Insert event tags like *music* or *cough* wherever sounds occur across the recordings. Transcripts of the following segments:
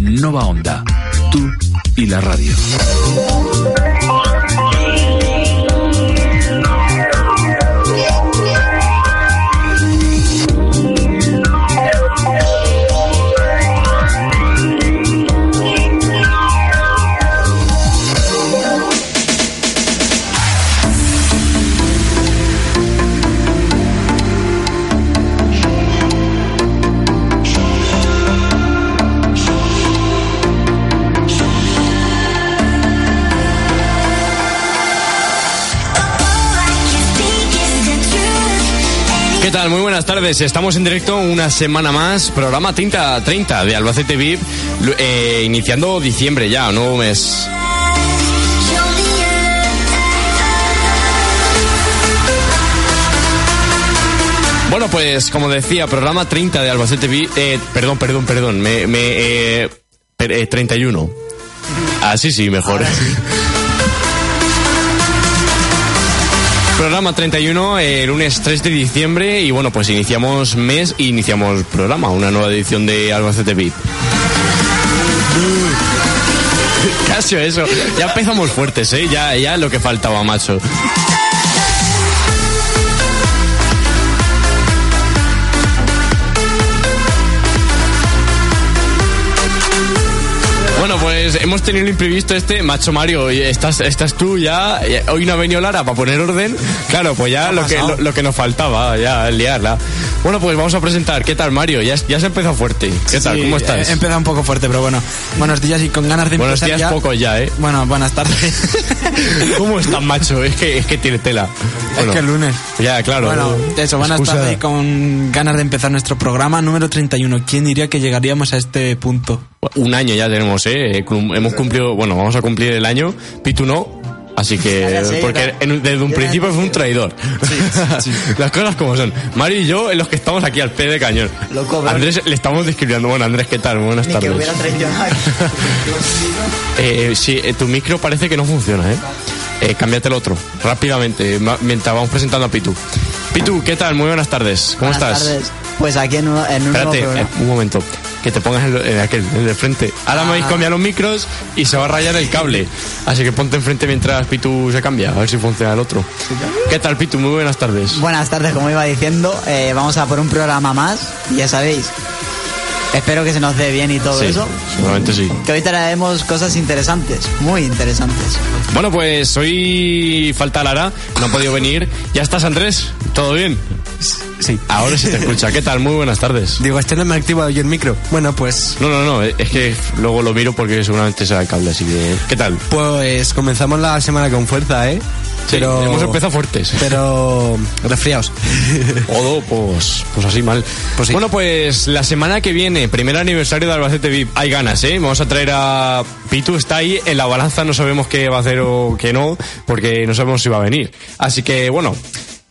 Nova Onda, tú y la radio. Buenas tardes. Estamos en directo una semana más, programa 30, 30 de Albacete VIP, eh, iniciando diciembre ya, nuevo mes. Bueno, pues como decía, programa 30 de Albacete VIP, eh, perdón, perdón, perdón, me, me eh, per- eh, 31. Así sí, mejor. *laughs* Programa 31, el lunes 3 de diciembre y bueno, pues iniciamos mes e iniciamos programa, una nueva edición de Albacete VIP. *laughs* Casi eso, ya empezamos fuertes, ¿eh? Ya, ya lo que faltaba, macho. Pues hemos tenido el imprevisto este, macho Mario, estás, estás tú ya, y hoy no ha venido Lara para poner orden, claro, pues ya lo que, lo, lo que nos faltaba, ya liarla. Bueno, pues vamos a presentar, ¿qué tal Mario? Ya, ya se ha empezado fuerte, ¿qué tal? Sí, ¿Cómo estás? He empezado un poco fuerte, pero bueno. Buenos días y con ganas de Buenos empezar días, ya. poco ya, ¿eh? Bueno, buenas tardes. *laughs* ¿Cómo estás, macho? Es que, es que tiene tela. Bueno, es que el lunes. Ya, claro. Bueno, eso, buenas tardes y con ganas de empezar nuestro programa número 31. ¿Quién diría que llegaríamos a este punto? Un año ya tenemos, ¿eh? Cum- Hemos cumplido, bueno, vamos a cumplir el año. Pitu no. Así que, *laughs* porque en- desde un principio fue un traidor. *laughs* Las cosas como son. Mario y yo, en los que estamos aquí al pie de cañón. Loco. Andrés, le estamos discriminando. Bueno, Andrés, ¿qué tal? Buenas Ni que tardes. hubiera traicionado. *laughs* Eh, sí, eh, tu micro parece que no funciona, ¿eh? Eh, cámbiate el otro, rápidamente, mientras vamos presentando a Pitu. Pitu, ¿qué tal? Muy buenas tardes. ¿Cómo Buenas estás? tardes. Pues aquí en un, en un nuevo Espérate, programa. eh, un momento. Que te pongas en, en aquel, en el de frente. Ahora me habéis Ah. cambiado los micros y se va a rayar el cable. Así que ponte enfrente mientras Pitu se cambia, a ver si funciona el otro. ¿Qué tal, Pitu? Muy buenas tardes. Buenas tardes, como iba diciendo, eh, vamos a por un programa más, ya sabéis. Espero que se nos dé bien y todo Sí, eso. seguramente sí. Que hoy traeremos cosas interesantes, muy interesantes. Bueno, pues hoy falta Lara, no ha podido venir. ¿Ya estás, Andrés? ¿Todo bien? Sí. Ahora sí te escucha. ¿Qué tal? Muy buenas tardes. Digo, este no me ha activado yo el micro. Bueno, pues. No, no, no, es que luego lo miro porque seguramente será el cable, así que... ¿Qué tal? Pues comenzamos la semana con fuerza, ¿eh? Sí, hemos empezado fuertes. Pero. resfriados. *laughs* Odo, pues, pues así mal. Pues sí. Bueno, pues la semana que viene, primer aniversario de Albacete VIP, hay ganas, ¿eh? Vamos a traer a Pitu, está ahí en la balanza, no sabemos qué va a hacer o qué no, porque no sabemos si va a venir. Así que, bueno,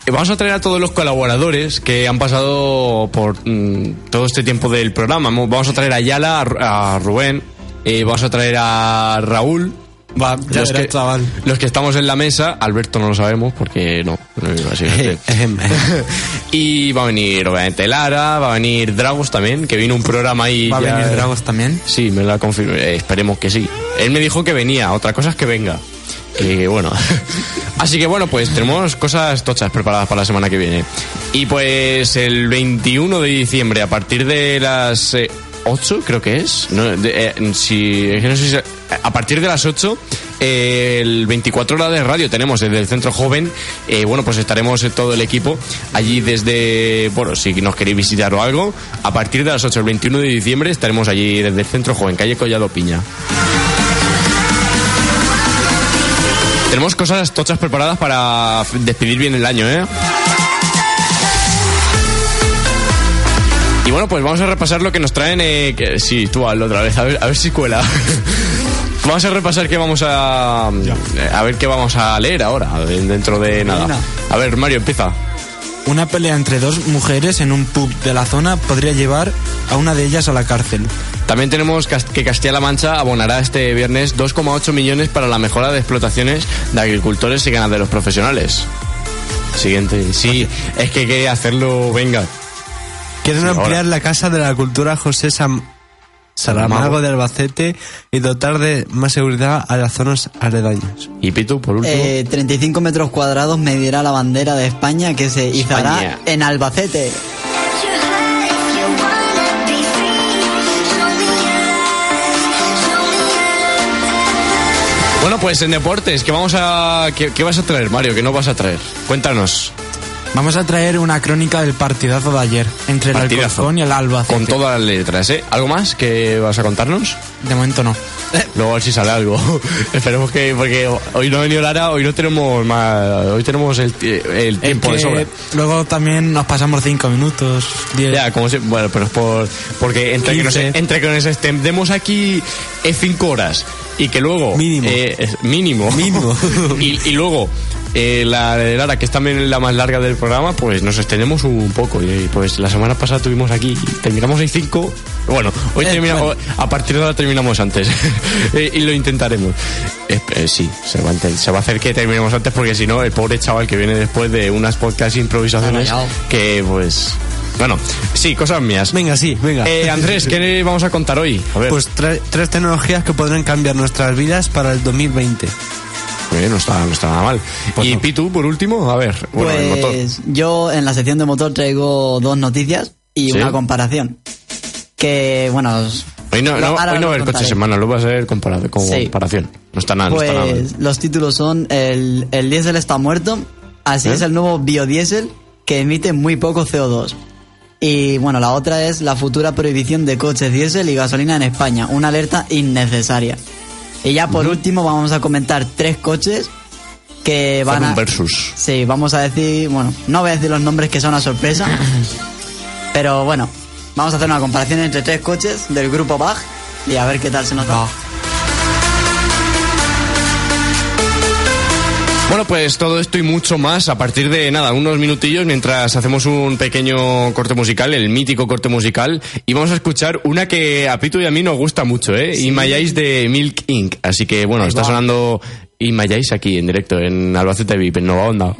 vamos a traer a todos los colaboradores que han pasado por mm, todo este tiempo del programa. Mo- Vamos a traer a Yala, a Ru- a Rubén, eh, vamos a traer a Raúl. Va, ya los, verás, que, chaval. los que estamos en la mesa, Alberto no lo sabemos porque no. *laughs* *laughs* Y va a venir, obviamente, Lara, va a venir Dragos también, que vino un programa ahí. Va a venir Dragos también. Sí, me lo ha confirmado. eh, esperemos que sí. Él me dijo que venía, otra cosa es que venga. Bueno. *laughs* Así que bueno, pues tenemos cosas tochas preparadas para la semana que viene. Y pues el 21 de diciembre, a partir de las eh, 8, creo que es. No, eh, si, no sé a partir de las 8 eh, el 24 horas de radio tenemos desde el Centro Joven. eh, bueno, pues estaremos todo el equipo allí desde, bueno, si nos queréis visitar o algo, a partir de las 8 el 21 de diciembre estaremos allí desde el Centro Joven, calle Collado Piña. Tenemos cosas tochas preparadas para despedir bien el año, ¿eh? Y bueno, pues vamos a repasar lo que nos traen. Eh, que, sí, tú hazlo otra vez, a ver, a ver si cuela. *laughs* vamos a repasar qué vamos a. eh, A ver qué vamos a leer ahora, de- dentro de nada. A ver, Mario, empieza. Una pelea entre dos mujeres en un pub de la zona podría llevar a una de ellas a la cárcel. También tenemos que Castilla-La Mancha abonará este viernes 2,8 millones para la mejora de explotaciones de agricultores y ganaderos profesionales. Siguiente. Sí, es que hay que hacerlo, venga. Quieren ampliar la Casa de la Cultura José Sam- Saramago de Albacete y dotar de más seguridad a las zonas aledañas. Y Pitu, por último. Eh, 35 metros cuadrados medirá la bandera de España que se izará España. en Albacete. Bueno, pues en deportes, ¿qué vamos a qué, qué vas a traer, Mario? ¿Qué no vas a traer? Cuéntanos. Vamos a traer una crónica del partidazo de ayer entre el Partidazo. Alcorcón y el Albacete. Con todas las letras, ¿eh? ¿Algo más que vas a contarnos? De momento no. Luego a ver si sale algo. *laughs* Esperemos que, porque hoy no ha venido Lara, hoy no tenemos más, hoy tenemos el, el tiempo de sobra. luego también nos pasamos cinco minutos, diez. Ya, como si, bueno, pero es por, porque entre que, nos, 15. entre que nos extendemos aquí eh, cinco horas y que luego... Mínimo. eh, mínimo. Mínimo. *laughs* y, y luego eh, la de Lara, que es también la más larga del programa, pues nos extendemos un poco. Y pues la semana pasada tuvimos aquí, terminamos en cinco. Bueno, hoy Eh, bueno. a partir de ahora terminamos antes. *laughs* Eh, y lo intentaremos. Eh, eh, sí, se va, a intent- se va a hacer que terminemos antes porque si no, el pobre chaval que viene después de unas podcast improvisaciones, que pues... Bueno, sí, cosas mías. Venga, sí, venga. Eh, Andrés, ¿qué *laughs* vamos a contar hoy? A ver, Pues tre- tres tecnologías que podrán cambiar nuestras vidas para el 2020. Bien, no está, no está nada mal. y Pitu, por último, a ver, bueno, el motor. Pues yo en la sección de motor traigo dos noticias y ¿Sí? una comparación. Que, bueno... Hoy no, no, hoy no va a haber coche semana, lo va a Sí. comparación. No está nada, no está nada. Pues los títulos son el, el diésel está muerto, así ¿Eh? es el nuevo biodiesel que emite muy poco CO2. Y bueno, la otra es la futura prohibición de coches diésel y gasolina en España, una alerta innecesaria. Y ya por último vamos a comentar tres coches que van Hacer a... versus. Sí, vamos a decir, bueno, no voy a decir los nombres que son una sorpresa, *laughs* pero bueno, vamos a hacer una comparación entre tres coches del grupo BAG y a ver qué tal se nos da. Bueno, pues todo esto y mucho más a partir de nada, unos minutillos mientras hacemos un pequeño corte musical, el mítico corte musical, y vamos a escuchar una que a Pitu y a mí nos gusta mucho, ¿eh? Mayáis de Milk Inc. Así que bueno, está sonando Y Mayáis aquí en directo en Albacete VIP, en Nova Onda.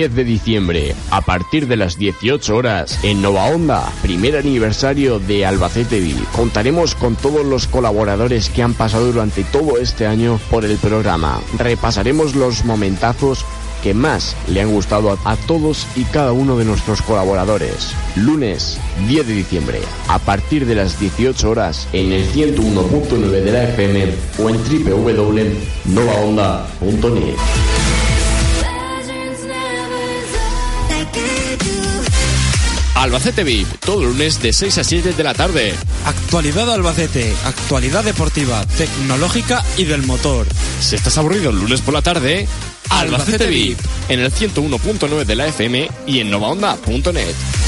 10 de diciembre, a partir de las 18 horas, en Nova Onda, primer aniversario de Albacete Vive. Contaremos con todos los colaboradores que han pasado durante todo este año por el programa. Repasaremos los momentazos que más le han gustado a todos y cada uno de nuestros colaboradores. Lunes 10 de diciembre, a partir de las 18 horas, en el 101.9 de la FM o en www.novaonda.net. Albacete VIP, todo lunes de 6 a 7 de la tarde. Actualidad Albacete, actualidad deportiva, tecnológica y del motor. Si estás aburrido el lunes por la tarde, Albacete Albacete VIP, en el 101.9 de la FM y en novaonda.net.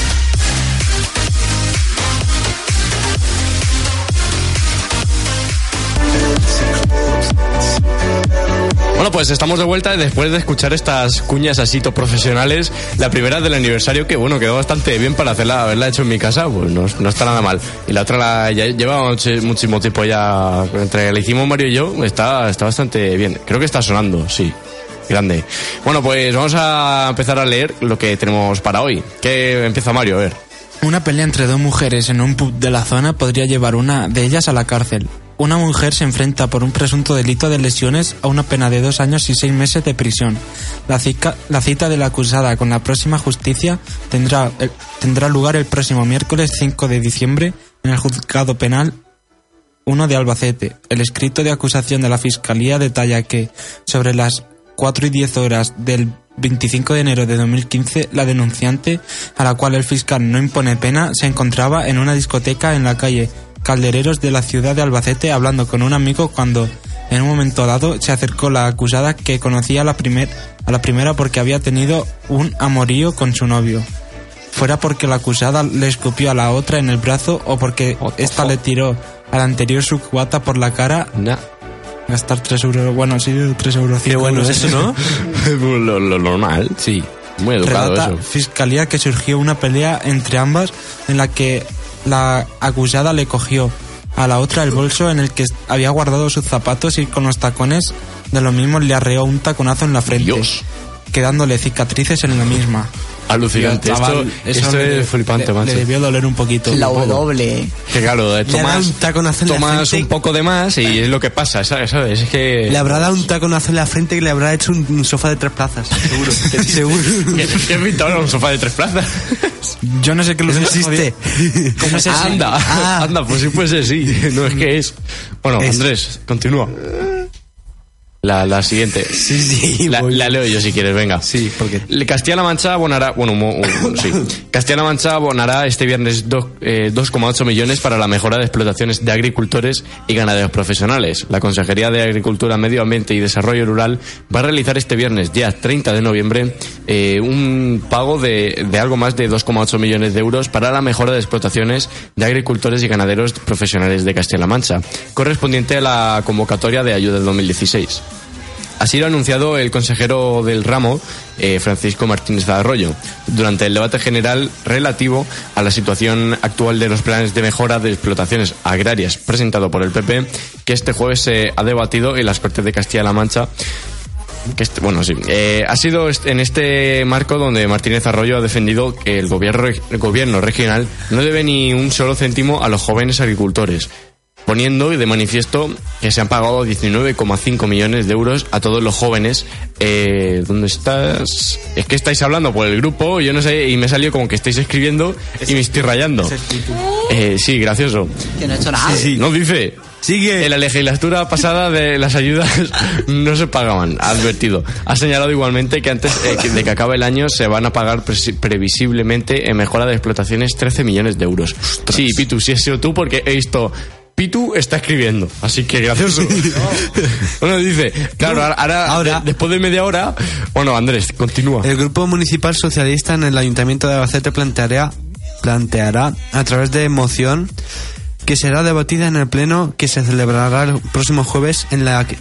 Bueno, pues estamos de vuelta después de escuchar estas cuñas así profesionales. La primera del aniversario que, bueno, quedó bastante bien para hacerla, haberla hecho en mi casa, pues no, está nada mal. Y la otra la, ya lleva muchísimo tiempo ya, entre la hicimos Mario y yo, está, está bastante bien. Creo que está sonando, sí. Grande. Bueno, pues vamos a empezar a leer lo que tenemos para hoy. ¿Qué empieza Mario? A ver. Una pelea entre dos mujeres en un pub de la zona podría llevar una de ellas a la cárcel. Una mujer se enfrenta por un presunto delito de lesiones a una pena de dos años y seis meses de prisión. La, cita de la acusada con la próxima justicia tendrá, eh, tendrá lugar el próximo miércoles 5 de diciembre en el juzgado penal 1 de Albacete. El escrito de acusación de la Fiscalía detalla que, sobre las 4 y 10 horas del 25 de enero de 2015, la denunciante, a la cual el fiscal no impone pena, se encontraba en una discoteca en la calle Caldereros de la ciudad de Albacete hablando con un amigo cuando, en un momento dado, se acercó la acusada que conocía a la, primer, a la primera porque había tenido un amorío con su novio. Fuera porque la acusada le escupió a la otra en el brazo o porque esta le tiró a la anterior su cubata por la cara. Gastar 3 euros, bueno, sí, 3 euros. Qué bueno eso, ¿no? *laughs* *laughs* lo, lo normal, sí. Muy educado Relata eso. Fiscalía que surgió una pelea entre ambas en la que la acusada le cogió a la otra el bolso en el que había guardado sus zapatos y con los tacones de lo mismo le arreó un taconazo en la frente, quedándole cicatrices en la misma. Alucinante. Chaval, esto esto le- es flipante, le- macho. Le debió doler un poquito. La Un poco. W. Que claro, eh, tomas, un taconazo en la tomas frente. un poco de más y es lo que pasa, ¿sabes? ¿sabes? Es que... Le habrá dado un taconazo en la frente y le habrá hecho un, un sofá de tres plazas. Seguro. *laughs* Seguro. ¿Qué, qué pinta ahora un sofá de tres plazas? Yo no sé qué lo existe. ¿Cómo se Anda, Ah. anda, pues sí fuese sí. *laughs* No es que es. Bueno, Es- Andrés, continúa. La, la siguiente. *laughs* Sí, sí. La, leo yo si quieres, venga. Sí, porque Castilla-La Mancha abonará, bueno, mo- un- *coughs* sí. Castilla-La Mancha abonará este viernes dos- eh, 2,8 millones para la mejora de explotaciones de agricultores y ganaderos profesionales. La Consejería de Agricultura, Medio Ambiente y Desarrollo Rural va a realizar este viernes, día 30 de noviembre, eh, un pago de, de algo más de 2,8 millones de euros para la mejora de explotaciones de agricultores y ganaderos profesionales de Castilla-La Mancha, correspondiente a la convocatoria de ayuda del 2016. Así lo ha anunciado el consejero del ramo, eh, Francisco Martínez Arroyo, durante el debate general relativo a la situación actual de los planes de mejora de explotaciones agrarias presentado por el PP, que este jueves se ha debatido en las Cortes de Castilla-La Mancha. Este- bueno, sí. Eh, ha sido en este marco donde Martínez Arroyo ha defendido que el gobierno regional no debe ni un solo céntimo a los jóvenes agricultores, poniendo de manifiesto que se han pagado 19,5 millones de euros a todos los jóvenes. Eh, ¿Dónde estás? Es que estáis hablando por el grupo, yo no sé, y me salió como que estáis escribiendo y me estoy rayando. Eh, sí, gracioso. Que no he hecho nada. No dice. Sigue. En la legislatura pasada de las ayudas no se pagaban, ha advertido. Ha señalado igualmente que antes eh, de que acabe el año se van a pagar previsiblemente en mejora de explotaciones 13 millones de euros. Sí, Pitu, sí has sido tú porque he visto... Pitu está escribiendo, así que gracioso. *laughs* bueno, dice, claro, ahora, ahora, Ahora. de- después de media hora... Bueno, Andrés, continúa. El Grupo Municipal Socialista en el Ayuntamiento de Albacete planteará, planteará a través de moción que será debatida en el Pleno que se celebrará el próximo jueves en la que,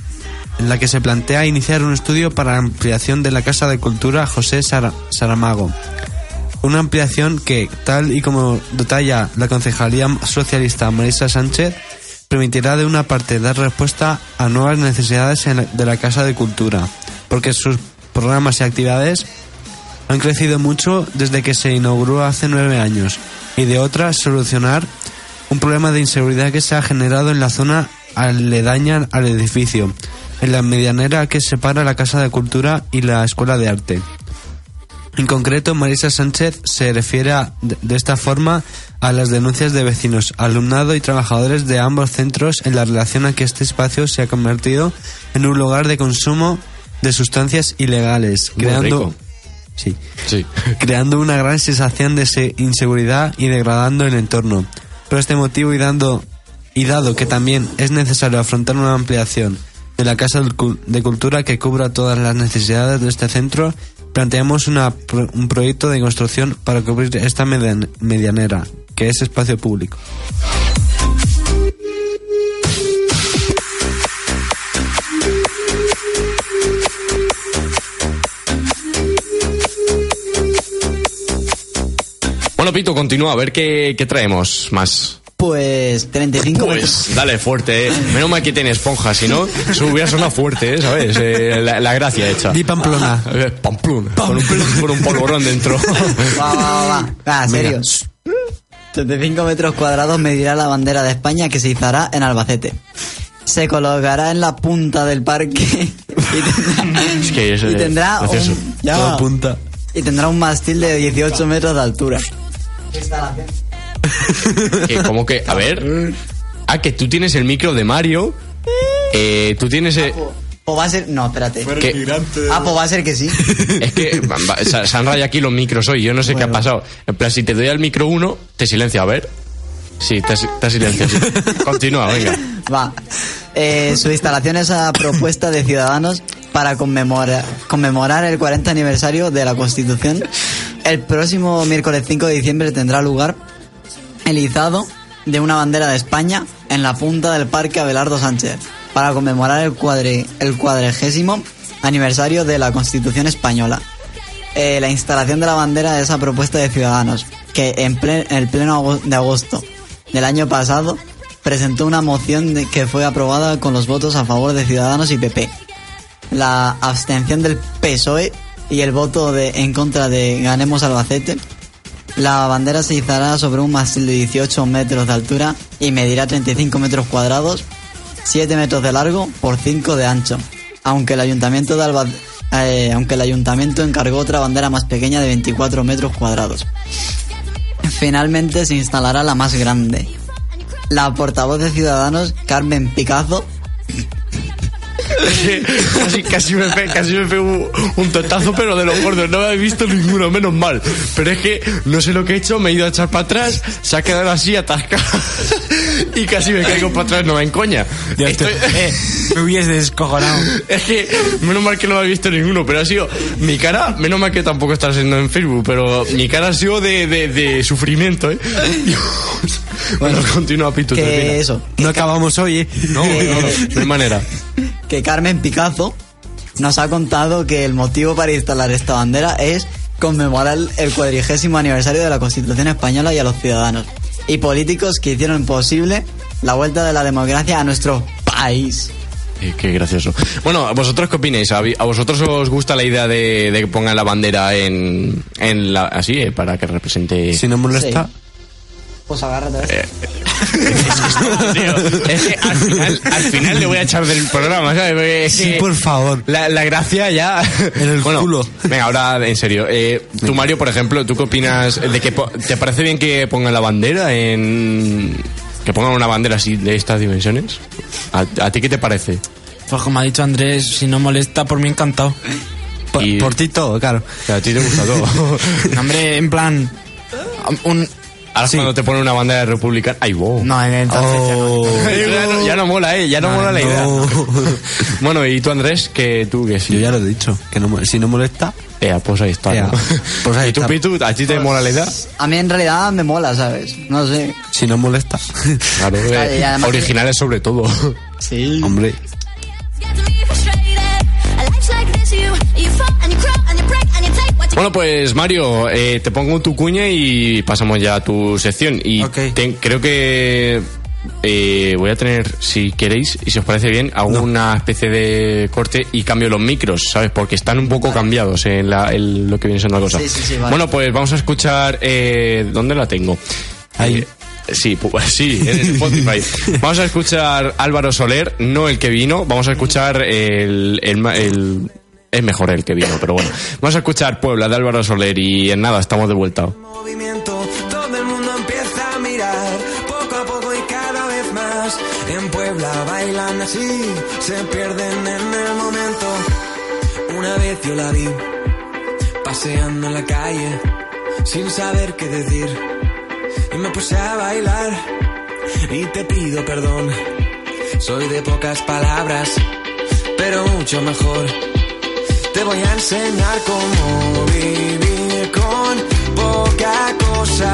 en la que se plantea iniciar un estudio para la ampliación de la Casa de Cultura José Sara- Saramago. Una ampliación que, tal y como detalla la Concejalía Socialista Marisa Sánchez, permitirá de una parte dar respuesta a nuevas necesidades de la Casa de Cultura, porque sus programas y actividades han crecido mucho desde que se inauguró hace nueve años, y de otra, solucionar un problema de inseguridad que se ha generado en la zona aledaña al edificio, en la medianera que separa la Casa de Cultura y la Escuela de Arte. En concreto, Marisa Sánchez se refiere a- de, esta forma a las denuncias de vecinos, alumnado y trabajadores de ambos centros en la relación a que este espacio se ha convertido en un lugar de consumo de sustancias ilegales, Muy creando rico. sí, Sí. *laughs* creando una gran sensación de se- inseguridad y degradando el entorno. Por este motivo y dando y dado que también es necesario afrontar una ampliación de la Casa de Cultura que cubra todas las necesidades de este centro, planteamos una un proyecto de construcción para cubrir esta median- medianera, que es espacio público. Bueno, Pito, continúa, a ver qué traemos más. Pues 35 metros. Pues dale fuerte, eh. Menos mal que tiene esponja, si no, eso hubiera sonado fuerte, eh, ¿sabes? Eh, la, la gracia hecha. Di Pamplona. Eh, Pamplona. Con un, con un polvorón dentro. *laughs* Va, va, va, va. Va, serio. 35 metros cuadrados medirá la bandera de España que se izará en Albacete. Se colocará en la punta del parque y tendrá, Es que es, y tendrá un, ya va. punta. y tendrá un mástil de 18 metros de altura. Que *laughs* como que, a ver. Ah, que tú tienes el micro de Mario. Eh, tú tienes. eh, O va a ser... No, espérate. que, Ah, pues va a ser que sí. *laughs* es que va- se, han rayado aquí los micros hoy. Yo no sé qué ha pasado. En plan, si te doy al micro uno, te silencia. A ver. Sí, te, te silencia. sí. *laughs* Continúa, venga. Va. Eh, su instalación es a propuesta de Ciudadanos para conmemorar, conmemorar el 40 aniversario de la Constitución. El próximo miércoles 5 de diciembre tendrá lugar de una bandera de España en la punta del Parque Abelardo Sánchez para conmemorar el, cuadre, el cuadregésimo aniversario de la Constitución Española. Eh, la instalación de la bandera es a propuesta de Ciudadanos, que en, el pleno de agosto del año pasado presentó una moción que fue aprobada con los votos a favor de Ciudadanos y PP. La abstención del PSOE y el voto en contra de Ganemos Albacete. La bandera se izará sobre un mástil de 18 metros de altura y medirá 35 metros cuadrados, 7 metros de largo por 5 de ancho. Eh, aunque el ayuntamiento encargó otra bandera más pequeña de 24 metros cuadrados. Finalmente se instalará la más grande. La portavoz de Ciudadanos, Carmen Picazo, casi, casi me pe- casi me pego un, un totazo, pero de los gordos. No me he visto ninguno, menos mal. Pero es que no sé lo que he hecho, me he ido a echar para atrás, se ha quedado así atascado. *laughs* y casi me caigo para atrás, no me encoña. Ya Estoy- eh, me hubiese descojonado. *laughs* Es que, menos mal que no me he visto ninguno, pero ha sido mi cara, menos mal que tampoco está siendo en Facebook, pero mi cara ha sido de, de, de sufrimiento, ¿eh? *laughs* Dios. Bueno, continúa, Pito. que eso, No acabamos hoy, ¿eh? No, no, no, no hay manera. Que Carmen Picazo nos ha contado que el motivo para instalar esta bandera es conmemorar el cuadrigésimo aniversario de la Constitución Española y a los ciudadanos y políticos que hicieron posible la vuelta de la democracia a nuestro país. Eh, Qué gracioso. Bueno, ¿vosotros qué opináis? ¿A vosotros os gusta la idea de, de que pongan la bandera en, en la, así, eh, para que represente... Si no molesta. Pues agárrate. Tío, es que al final, al final le voy a echar del programa, ¿sabes? Porque es Sí, que por favor. La, la gracia ya... En el Bueno, culo. Venga, ahora en serio. Eh, tú, Mario, por ejemplo, ¿tú qué opinas de que... ¿Te parece bien que pongan la bandera en... Que pongan una bandera así de estas dimensiones? ¿A, a ti qué te parece? Pues como ha dicho Andrés, si no molesta, por mí encantado. Por, Y- por ti todo, claro. A ti te gusta todo. *laughs* No, hombre, en plan... Un... Ahora es cuando te pone una bandera republicana... ¡Ay, wow! No, en entonces ya no. Oh. *laughs* ya, no, ya no mola, eh, ya no, No, mola la no. idea. *laughs* bueno, y tú Andrés, que tú que sí. Yo ya lo he dicho. Que no, si no molesta, Ea, pues ahí está. Ea, ¿no? pues ahí *laughs* ¿Y tú. Pitu, a ti te mola la idea? A mí en realidad me mola, ¿sabes? No sé. si no molesta. Claro, eh, originales sobre todo. Sí. Hombre. Bueno, pues Mario, eh, te pongo tu cuña y pasamos ya a tu sección. Y te- creo que eh, voy a tener, si queréis, y si os parece bien, hago una especie de corte y cambio los micros, ¿sabes? Porque están un poco cambiados en, la- en lo que viene siendo la cosa. Sí, sí, sí, vale. Bueno, pues vamos a escuchar. Eh, ¿Dónde la tengo? Ahí. Eh, Sí, pu- *laughs* sí, en Spotify. Vamos a escuchar Álvaro Soler, no el que vino, vamos a escuchar el, el, ma- el- es mejor el que vino, pero bueno. Vamos a escuchar Puebla de Álvaro Soler y en nada, estamos de vuelta. movimiento, todo el mundo empieza a mirar, poco a poco y cada vez más. En Puebla bailan así, se pierden en el momento. Una vez yo la vi, paseando en la calle, sin saber qué decir. Y me puse a bailar, y te pido perdón. Soy de pocas palabras, pero mucho mejor. Te voy a enseñar cómo vivir con poca cosa,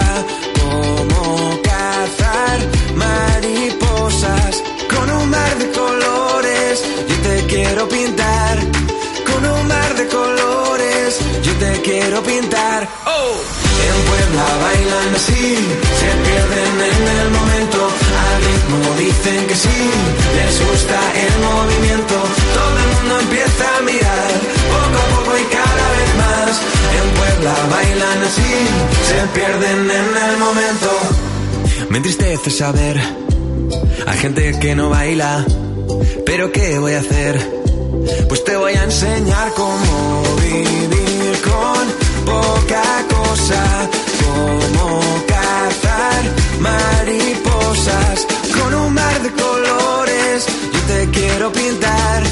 cómo cazar mariposas con un mar de colores. Yo te quiero pintar con un mar de colores. Yo te quiero pintar. Oh, en Puebla bailan así, se pierden en el momento. Al ritmo dicen que sí, les gusta el movimiento. Todo el mundo empieza a mirar, poco a poco y cada vez más. En Puebla bailan así, se pierden en el momento. Me entristece saber, hay gente que no baila, pero ¿qué voy a hacer? Pues te voy a enseñar cómo vivir con poca cosa, cómo cazar mariposas con un mar de colores. Yo te quiero pintar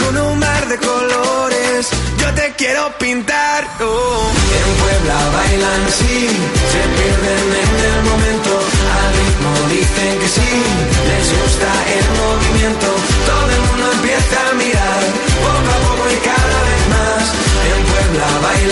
con un mar de colores. Yo te quiero pintar. Oh. En Puebla bailan así, se pierden en el momento. Al ritmo dicen que sí, les gusta el movimiento. Todo el mundo empieza a mirar, poco a poco y cada vez más. En Puebla bailan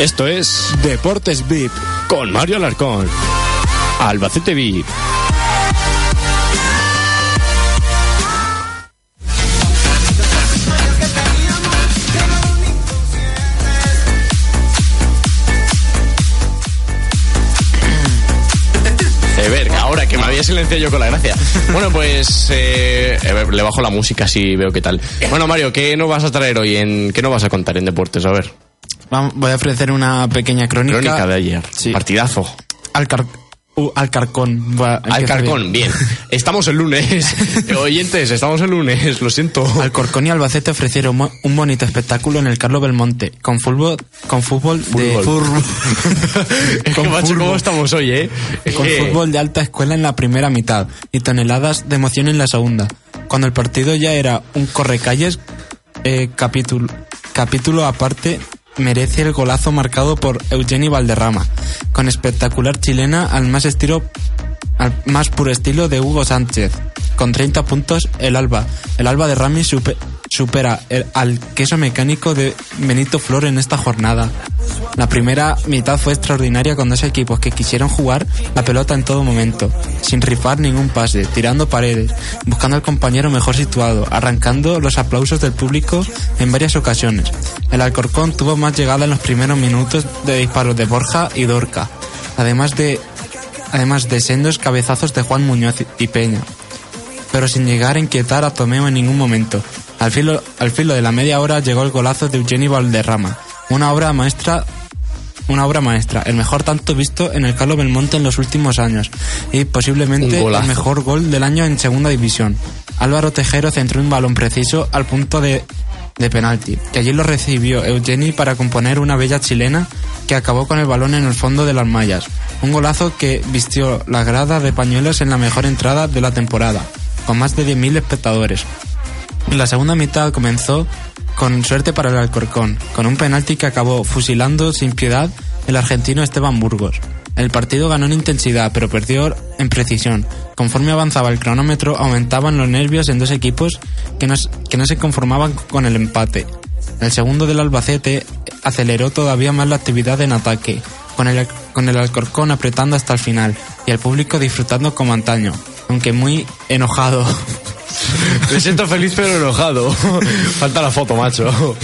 Esto es Deportes VIP. con Mario Alarcón. Albacete VIP. Eh, ver, ahora que me había silenciado yo con la gracia. Bueno, pues eh, le bajo la música así veo qué tal. Bueno, Mario, ¿qué nos vas a traer hoy? En, ¿Qué nos vas a contar en deportes? A ver. Voy a ofrecer una pequeña crónica. Crónica de ayer. Sí. Partidazo. Alcar- uh, Alcarcón. Va, Alcarcón, bien. *laughs* Estamos el lunes. *laughs* Oyentes, estamos el lunes, lo siento. Alcorcón y Albacete ofrecieron un bonito espectáculo en el Carlos Belmonte, con fútbol, con fútbol, de Fútbol. *laughs* Con macho, ¿cómo fútbol. estamos hoy, eh? Con fútbol de alta escuela en la primera mitad y toneladas de emoción en la segunda. Cuando el partido ya era un correcalles, eh, capítulo, capítulo aparte merece el golazo marcado por Eugeni Valderrama, con espectacular chilena al más estilo al más puro estilo de Hugo Sánchez. Con 30 puntos, el Alba. El Alba de Rami supe- supera el- al queso mecánico de Benito Flor en esta jornada. La primera mitad fue extraordinaria con dos equipos que quisieron jugar la pelota en todo momento, sin rifar ningún pase, tirando paredes, buscando al compañero mejor situado, arrancando los aplausos del público en varias ocasiones. El Alcorcón tuvo más llegada en los primeros minutos de disparos de Borja y Dorca, además de además de sendos cabezazos de Juan Muñoz y Peña, pero sin llegar a inquietar a Tomeo en ningún momento. Al filo, al filo de la media hora llegó el golazo de Eugenio Valderrama, una obra maestra una obra maestra, el mejor tanto visto en el Carlos Belmonte en los últimos años y posiblemente el mejor gol del año en segunda división. Álvaro Tejero centró un balón preciso al punto de, de penalti, que allí lo recibió Eugeni para componer una bella chilena que acabó con el balón en el fondo de las mallas. Un golazo que vistió la grada de pañuelos en la mejor entrada de la temporada, con más de 10.000 espectadores. La segunda mitad comenzó con suerte para el Alcorcón, con un penalti que acabó fusilando sin piedad el argentino Esteban Burgos. El partido ganó en intensidad, pero perdió en precisión. Conforme avanzaba el cronómetro, aumentaban los nervios en dos equipos que no, se conformaban con el empate. El segundo del Albacete aceleró todavía más la actividad en ataque, con el Alcorcón apretando hasta el final y el público disfrutando como antaño, aunque muy enojado. Me siento feliz pero enojado. *laughs* Falta la foto, macho.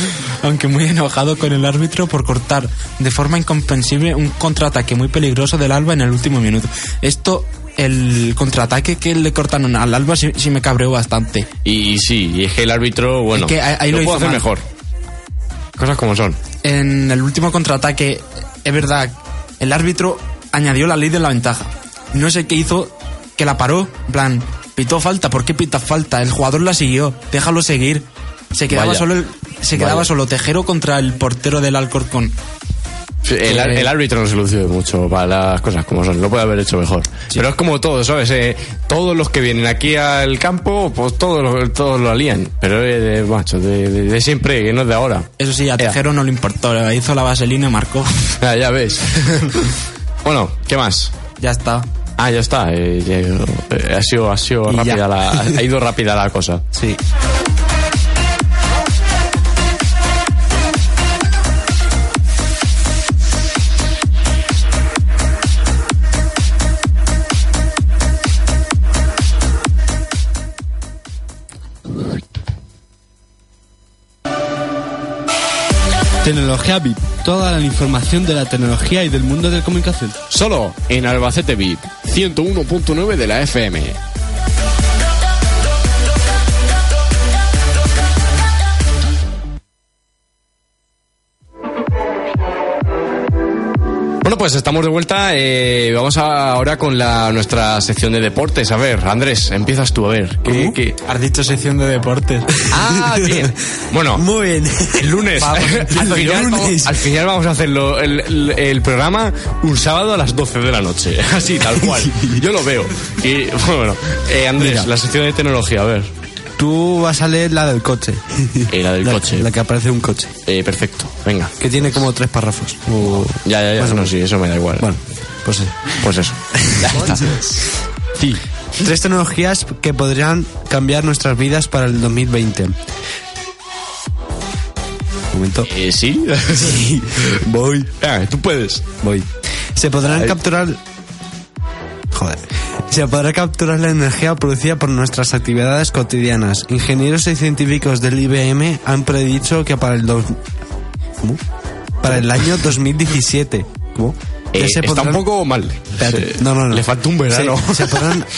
aunque muy enojado con el árbitro por cortar de forma incomprensible un contraataque muy peligroso del Alba en el último minuto. Esto, el contraataque que le cortaron al Alba sí, sí me cabreó bastante. Y sí, y es que el árbitro, bueno, Es que ahí- ahí lo puede hizo hacer mal. mejor. Cosas como son. En el último contraataque, es verdad, el árbitro añadió la ley de la ventaja. No sé qué hizo, que la paró, en plan, pitó falta, ¿por qué pita falta? El jugador la siguió, déjalo seguir. Se quedaba Vaya. solo el- se quedaba Vaya. solo Tejero contra el portero del Alcorcón. El, Eh, árbitro no se luce mucho para las cosas como son, lo puede haber hecho mejor. Pero es como todo, ¿sabes? Eh, todos los que vienen aquí al campo, pues todos lo, todos lo alían. Pero de, macho, de, de- de siempre, que no es de ahora. Eso sí, a Tejero no le importó, hizo la vaselina y marcó. *laughs* Ah, ya ves. *laughs* bueno, ¿qué más? ya está. Ah, ya está. eh, eh, ha sido, ha sido Y rápida ya. la, ha ido rápida la cosa. *laughs* Sí. Tecnología VIP. Toda la información de la tecnología y del mundo de la comunicación. Solo en Albacete VIP 101.9 de la FM. Bueno, pues estamos de vuelta. eh, vamos a- ahora con la, nuestra sección de deportes. A ver, Andrés, empiezas tú a ver. ¿qué- qué? Has dicho sección de deportes. *laughs* Ah, bien. Bueno, Muy bien. el lunes. Vamos, *laughs* al, final, lunes. vamos, al final vamos a hacerlo el, el- el programa un sábado a las 12 de la noche. *laughs* Así, tal cual. Yo lo veo. Y bueno, eh, Andrés, Mira. la sección de tecnología, a ver. Tú vas a leer la del coche. Eh, la del coche. La que aparece un coche. Eh, perfecto, venga. Que tiene como tres párrafos. O- Ya, ya, ya. Más o no, sí, eso me da igual. Bueno, pues sí. Pues eso. *laughs* Ya está. Sí. Tres tecnologías que podrían cambiar nuestras vidas para el 2020. Un momento. Eh, ¿Sí? *laughs* Sí, voy. Ah, tú puedes. Voy. Se podrán Ay. capturar. Joder. Se podrá capturar la energía producida por nuestras actividades cotidianas. Ingenieros y científicos del IBM han predicho que para el dos... ¿Cómo? Para el año 2017. ¿Cómo? Eh, se está un podrán- poco mal. Se- No, no, no. Le falta un verano. Se, se podrán, *laughs*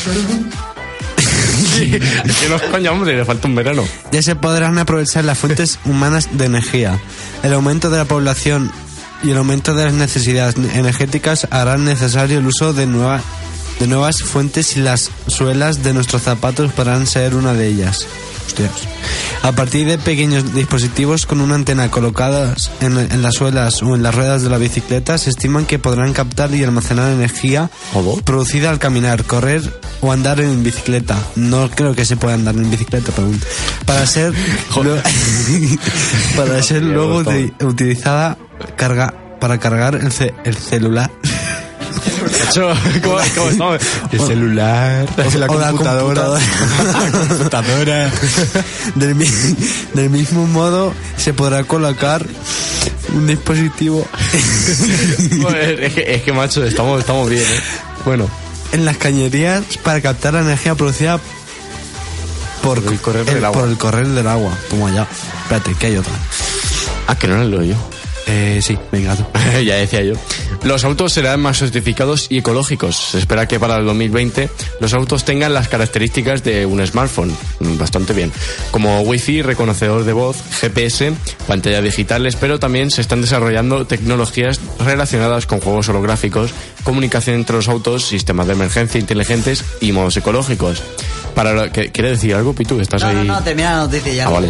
que no hombre, le falta un verano. ya se podrán aprovechar las fuentes humanas de energía. El aumento de la población y el aumento de las necesidades energéticas harán necesario el uso de, nueva- de nuevas fuentes y las suelas de nuestros zapatos podrán ser una de ellas. Hostias. A partir de pequeños dispositivos con una antena colocadas en, en las suelas o en las ruedas de la bicicleta, se estiman que podrán captar y almacenar energía producida al caminar, correr o andar en bicicleta. No creo que se pueda andar en bicicleta, pero para ser *laughs* *laughs* para ser luego utilizada carga para cargar el, ce- el celular ¿cómo, cómo estamos? El celular. o la computadora, Computadora. *laughs* del, mi- del mismo modo se podrá colocar un dispositivo *laughs* Joder, es, que, es que, macho, estamos, estamos bien, ¿eh? Bueno, en las cañerías para captar la energía producida por, Por el correr del agua. por el correr del agua como allá espérate que hay otra ah, que no lo leo yo. Eh, sí, venga tú. *laughs* ya decía yo. Los autos serán más certificados y ecológicos. Se espera que para el 2020 los autos tengan las características de un smartphone. Mm, Bastante bien. Como Wi-Fi, reconocedor de voz, GPS, pantallas digitales, pero también se están desarrollando tecnologías relacionadas con juegos holográficos, comunicación entre los autos, sistemas de emergencia inteligentes y modos ecológicos. Para lo, ¿qué- ¿Quiere decir algo, Pitu? que ¿Estás No, ahí? no, no, termina la noticia ya. Ah, vale.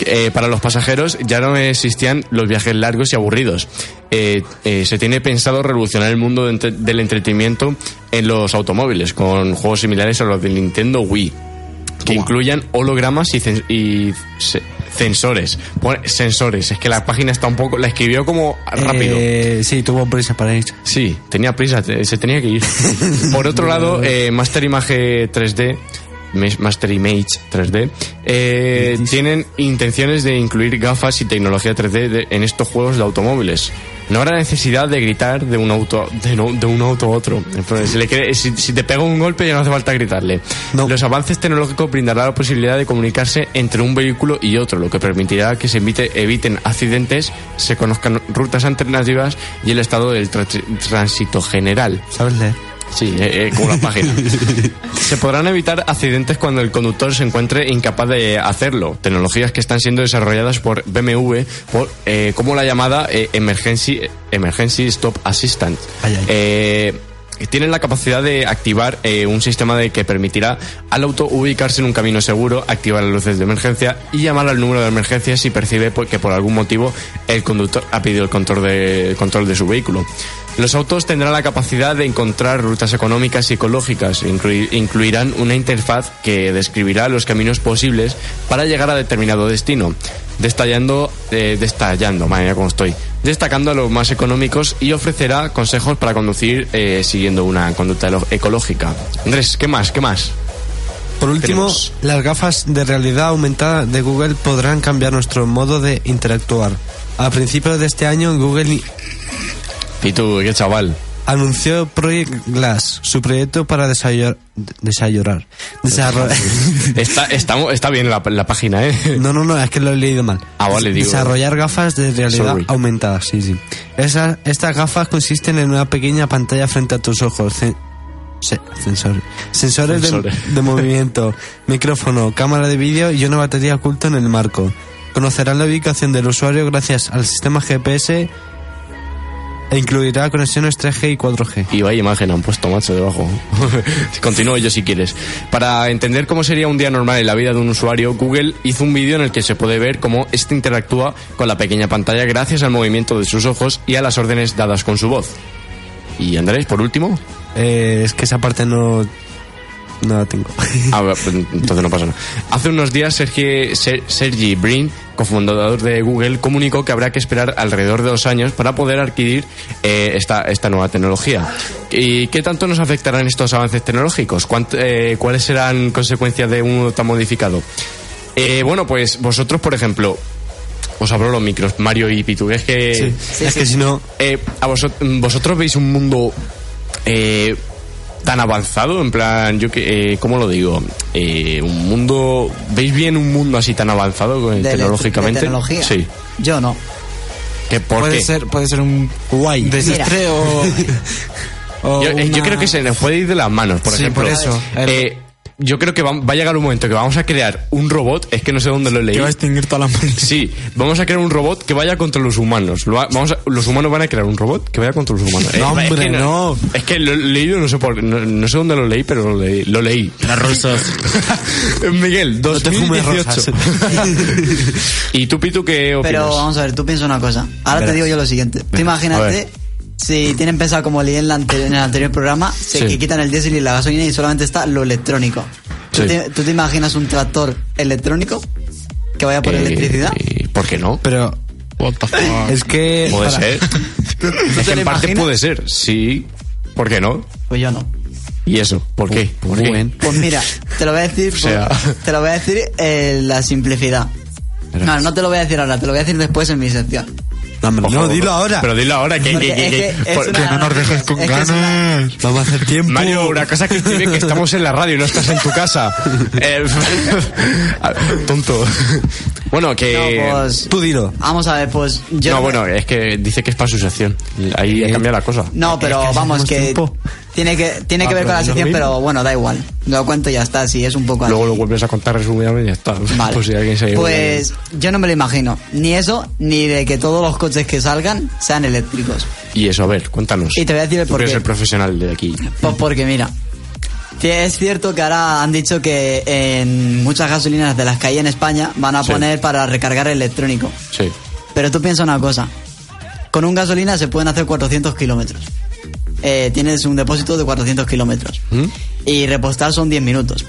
Eh, para los pasajeros ya no existían los viajes largos y aburridos. Eh, eh, se tiene pensado revolucionar el mundo de entre- del entretenimiento en los automóviles con juegos similares a los del Nintendo Wii, que incluyan hologramas y, cen- y se- sensores. Pone- sensores, es que la página está un poco... La escribió como rápido. Eh, sí, tuvo prisa para ir. Sí, tenía prisa, se tenía que ir. *laughs* Por otro lado, eh, Master Image 3D, Mes- Master Image 3D, eh, tienen intenciones de incluir gafas y tecnología 3D de- en estos juegos de automóviles. No habrá necesidad de gritar de un auto de, no- de un auto a otro. Si, le quiere- si- si te pega un golpe ya no hace falta gritarle. Los avances tecnológicos brindarán la posibilidad de comunicarse entre un vehículo y otro, lo que permitirá que se evite- eviten accidentes, se conozcan rutas alternativas y el estado del tra- tránsito general. ¿Sabes leer? Sí, eh, eh, como la página. *laughs* Se podrán evitar accidentes cuando el conductor se encuentre incapaz de hacerlo. Tecnologías que están siendo desarrolladas por BMW, por, eh, como la llamada eh, Emergency, Emergency Stop Assistant. Eh, tienen la capacidad de activar eh, un sistema de que permitirá al auto ubicarse en un camino seguro, activar las luces de emergencia y llamar al número de emergencia si percibe que por algún motivo el conductor ha pedido el control de, el control de su vehículo. Los autos tendrán la capacidad de encontrar rutas económicas y ecológicas. Inclui- incluirán una interfaz que describirá los caminos posibles para llegar a determinado destino, destallando, eh, destallando, estoy, destacando a los más económicos y ofrecerá consejos para conducir eh, siguiendo una conducta ecológica. Andrés, ¿qué más? ¿Qué más? Por último, Tenemos- las gafas de realidad aumentada de Google podrán cambiar nuestro modo de interactuar. A principios de este año, Google Y tú, qué chaval. anunció Project Glass, su proyecto para desarrollar... Desarrollar. *laughs* Está, está, está bien la, la página, ¿eh? no, no, no, es que lo he leído mal. Ah, vale, digo. Desarrollar gafas de realidad Sorry. aumentadas, sí, sí. Esas- estas gafas consisten en una pequeña pantalla frente a tus ojos. se- sensor- sensores de, Sensores. de movimiento, micrófono, cámara de vídeo y una batería oculta en el marco. Conocerán la ubicación del usuario gracias al sistema GPS e incluirá conexiones 3G y 4G. Y vaya imagen han puesto, macho, debajo. *laughs* Continúo yo si quieres. Para entender cómo sería un día normal en la vida de un usuario, Google hizo un vídeo en el que se puede ver cómo este interactúa con la pequeña pantalla gracias al movimiento de sus ojos y a las órdenes dadas con su voz. Y Andrés, por último. Eh, es que esa parte no, no la tengo. *laughs* Ah, pues, entonces no pasa nada. Hace unos días Sergi, Ser- Sergey Brin, cofundador de Google, comunicó que habrá que esperar alrededor de dos años para poder adquirir eh, esta, esta nueva tecnología. ¿Y qué tanto nos afectarán estos avances tecnológicos? ¿Cuánt- eh, ¿Cuáles serán consecuencias de uno tan modificado? Eh, bueno, pues vosotros, por ejemplo, os abro los micros, Mario y Pitu. Es que, es que si no... eh, a vosot- vosotros veis un mundo eh, tan avanzado, en plan, yo que, eh, ¿cómo lo digo? Eh, un mundo, ¿veis bien un mundo así tan avanzado eh, De tecnológicamente? de tecnología. Sí. Yo no. ¿Que ¿Por puede qué? ser puede ser un Guay. desastre o, o *laughs* Yo, eh, yo creo que se nos puede ir de las manos, por Sí, ejemplo. por eso. El- Eh, yo creo que va, va a llegar un momento que vamos a crear un robot, es que no sé dónde lo leí. que va a extinguir toda la humanidad. Sí, vamos a crear un robot que vaya contra los humanos. Lo va- vamos a- los humanos van a crear un robot que vaya contra los humanos. Eh, No, es hombre, que no. Es que lo he leído, no sé por no, no sé dónde lo leí, pero lo leí. Lo leí. Las rusas. *laughs* Miguel, No te fumes 2018. *laughs* ¿Y tú, Pitu, qué opinas? Pero vamos a ver, tú piensa una cosa. Ahora Verás. te digo yo lo siguiente. Tú imagínate. Si tienen pensado, como leí en, la ante- en el anterior programa, se Sí. que quitan el diésel y la gasolina y solamente está lo electrónico. ¿Tú, Sí. te, tú te imaginas un tractor electrónico que vaya por Eh, electricidad? ¿Por qué no? Pero es que... Puede para- ser. *laughs* es que en parte imaginas? puede ser, sí. ¿Por qué no? Pues yo no. ¿Y eso? ¿Por qué? ¿Por qué? Pues mira, te lo voy a decir, *laughs* O sea. por- te lo voy a decir eh, la simplicidad. No, no te lo voy a decir ahora, te lo voy a decir después en mi sección. No, hombre, no, Ojo, dilo ahora. Pero dilo ahora, que, Porque que, que- es que- que es por- una- Que no nos dejes con una- ganas. Vamos a hacer tiempo. Mario, una cosa que estoy bien que estamos en la radio y no estás en tu casa. *laughs* Eh, *laughs* tonto. Bueno, que... No, pues, Tú dilo. vamos a ver, pues yo... no, bueno, es que dice que es para su sección. Ahí ha cambiado la cosa. No, pero Es que vamos, que tiempo. tiene que tiene Ah, que ver con la sección, pero bueno, da igual. Lo cuento y ya está, si es un poco así. Luego lo vuelves a contar resumidamente y ya está. *laughs* Vale. Pues si alguien se Pues yo no me lo imagino. Ni eso, ni de que todos los coches que salgan sean eléctricos. Y eso, a ver, cuéntanos. Y te voy a decir el Tú porqué. eres el profesional de aquí. Pues porque mira, sí, es cierto que ahora han dicho que en muchas gasolinas de las que hay en España van a Sí. poner para recargar electrónico. Sí. Pero tú piensa una cosa. Con un gasolina se pueden hacer 400 kilómetros. Eh, tienes un depósito de 400 kilómetros. ¿Mm? Y repostar son 10 minutos.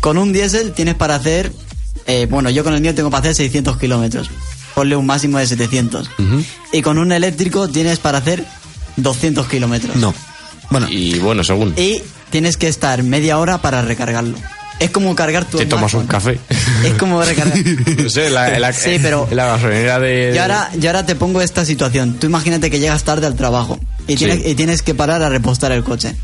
Con un diésel tienes para hacer... eh, bueno, yo con el mío tengo para hacer 600 kilómetros. Ponle un máximo de 700. Ujú. Y con un eléctrico tienes para hacer 200 kilómetros. No. Bueno, Y bueno, según. Y tienes que estar media hora para recargarlo. Es como cargar tu Te tomas un café. Es como recargar. *laughs* no sé, la, la, Sí, pero- *laughs* la gasolinera de... Y ahora, y ahora te pongo esta situación. Tú imagínate que llegas tarde al trabajo y tienes, Sí. y tienes que parar a repostar el coche.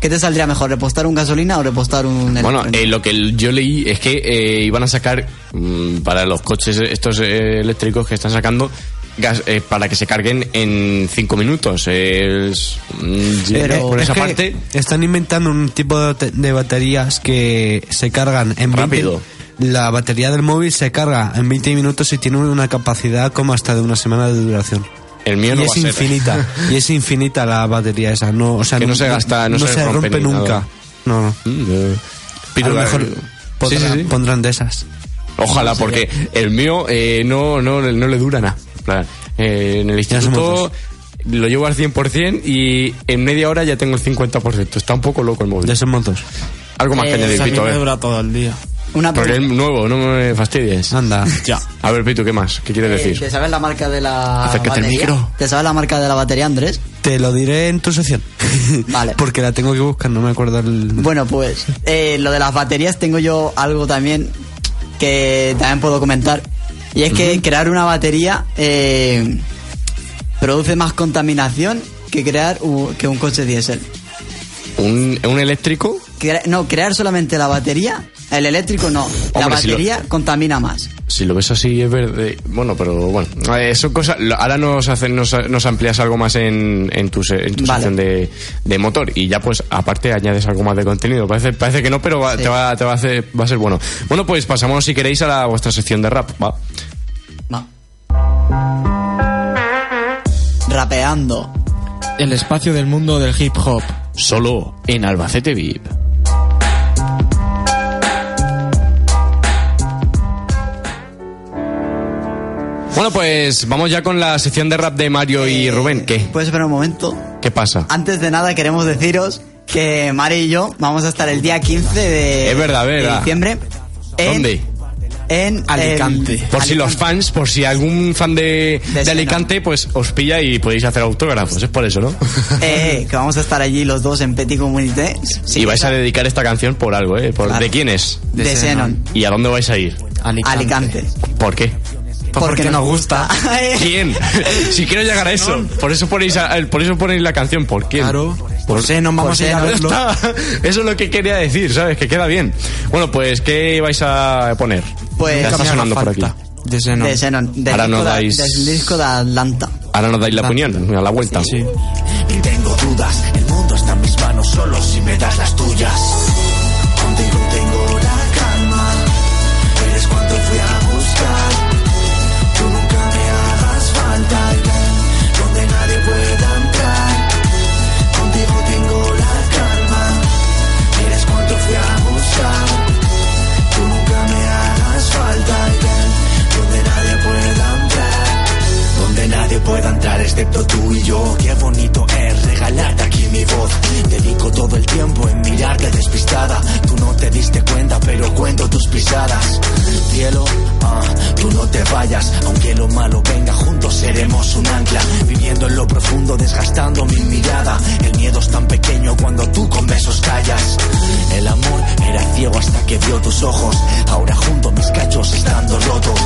¿Qué te saldría mejor, repostar un gasolina o repostar un Bueno, eh, lo que yo leí es que eh, iban a sacar mm, para los coches estos eh, eléctricos que están sacando gas eh, para que se carguen en 5 minutos. Es, mm, Pero- por es esa que parte, están inventando un tipo de, de baterías que se cargan en 20 Rápido. La batería del móvil se carga en 20 minutos y tiene una capacidad como hasta de una semana de duración. el mío y no es va a ser. infinita. *laughs* y es infinita la batería esa. No, o sea, Que no se gasta, no se rompe ni nunca. No, no. Mm, eh, a lo mejor eh, pondrán, sí, sí, sí. pondrán de esas. Ojalá, porque el mío eh, no, no, no le dura nada. En plan, eh, en el instituto lo llevo al 100% y en media hora ya tengo el 50%. Está un poco loco el móvil. De esos motos. Algo más Eh, que añadir, Esa a mí Pito, me dura todo el día. Una Porque es nuevo, no me fastidies. Anda. *laughs* Ya. A ver, Pito, ¿qué más? ¿Qué quieres Eh, decir? ¿Te sabes la marca de la Acércate batería? micro. ¿Te sabes la marca de la batería, Andrés? Te lo diré en tu sección. *laughs* Vale. Porque la tengo que buscar, no me acuerdo el... Bueno, pues eh, lo de las baterías tengo yo algo también que también puedo comentar. Y es que crear una batería eh, produce más contaminación que crear u- que un coche diésel. ¿Un, un eléctrico? No, crear solamente la batería, el eléctrico no. la Hombre, si lo- batería contamina más. Si lo ves así es verde. Bueno, pero bueno. Eh, son cosas. Ahora nos, hacen, nos, nos amplías algo más en, en tu, en tu Vale. sección de, de motor. Y ya, pues, aparte añades algo más de contenido. Parece, parece que no, pero va, Sí. te, va, te va, a hacer, va a ser bueno. Bueno, pues pasamos, si queréis, a la, vuestra sección de rap. Va. Va. Rapeando. El espacio del mundo del hip hop. Solo en Albacete VIP. Bueno, pues vamos ya con la sección de rap de Mario y Eh, Rubén. ¿Qué? ¿Puedes esperar un momento? ¿Qué pasa? Antes de nada queremos deciros que Mari y yo vamos a estar el día 15 de, Es verdad, de verdad. diciembre. en- ¿Dónde? En Alicante. el- Por si los fans, por si algún fan de. Alicante, pues os pilla y podéis hacer autógrafos. Es por eso, ¿no? Eh, *laughs* que vamos a estar allí los dos en Petit Communité. Sí, y vais a dedicar esta canción por algo, ¿eh? Por, Claro. ¿De quién es? de, de Xenon. ¿Y a dónde vais a ir? Alicante. Alicante. ¿Por qué? Pues porque nos gusta. *laughs* ¿Quién? si quiero llegar a eso. Por eso ponéis, a- por eso ponéis la canción. ¿Por quién? Claro. Por si nos vamos a ir a verlo. Eso es lo que quería decir, ¿sabes? Que queda bien. Bueno, pues, ¿qué vais a poner? Pues- Ya está sonando por aquí. De Xenon. De. Del Ahora disco nos dais- Del disco de Atlanta. Ahora nos dais la opinión, a la vuelta. Sí. Ni tengo dudas, el mundo está en mis manos solo si me das las tuyas. Excepto tú y yo. Qué bonito es regalarte aquí mi voz. Dedico todo el tiempo en mirarte despistada. Tú no te diste cuenta, pero cuento tus pisadas. Cielo, ah, tú no te vayas, aunque lo malo venga, juntos seremos un ancla. Viviendo en lo profundo, desgastando mi mirada. El miedo es tan pequeño cuando tú con besos callas. El amor era ciego hasta que vio tus ojos. Ahora junto mis cachos estando rotos.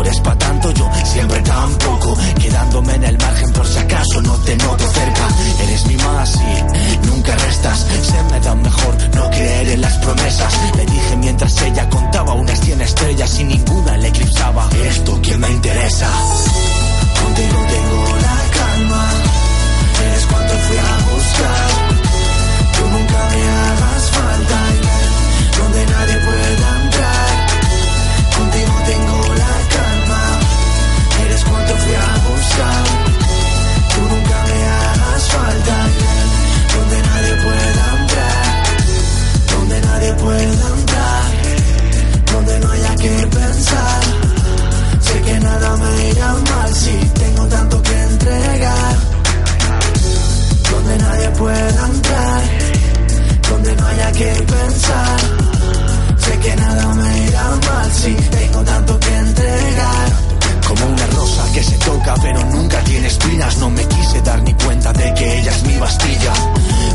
Eres pa' tanto, yo siempre tan poco. Quedándome en el margen por si acaso no te noto cerca. Eres mi más y nunca restas. Se me da mejor no creer en las promesas. Le dije mientras ella contaba unas 100 estrellas y ninguna le eclipsaba. mesa. Contigo tengo la calma, eres cuanto fui a buscar. Tú nunca me hagas falta, y donde nadie pueda eres cuanto fui a buscar. Tú nunca me hagas falta, donde nadie pueda entrar. Donde nadie pueda entrar, donde no haya que pensar. Sé que nada me irá mal si tengo tanto que entregar. Donde nadie pueda entrar, donde no haya que pensar. Sé que nada me irá mal si tengo tanto que entregar. Como una rosa que se toca pero nunca tiene espinas. No me quise dar ni cuenta de que ella es mi bastilla.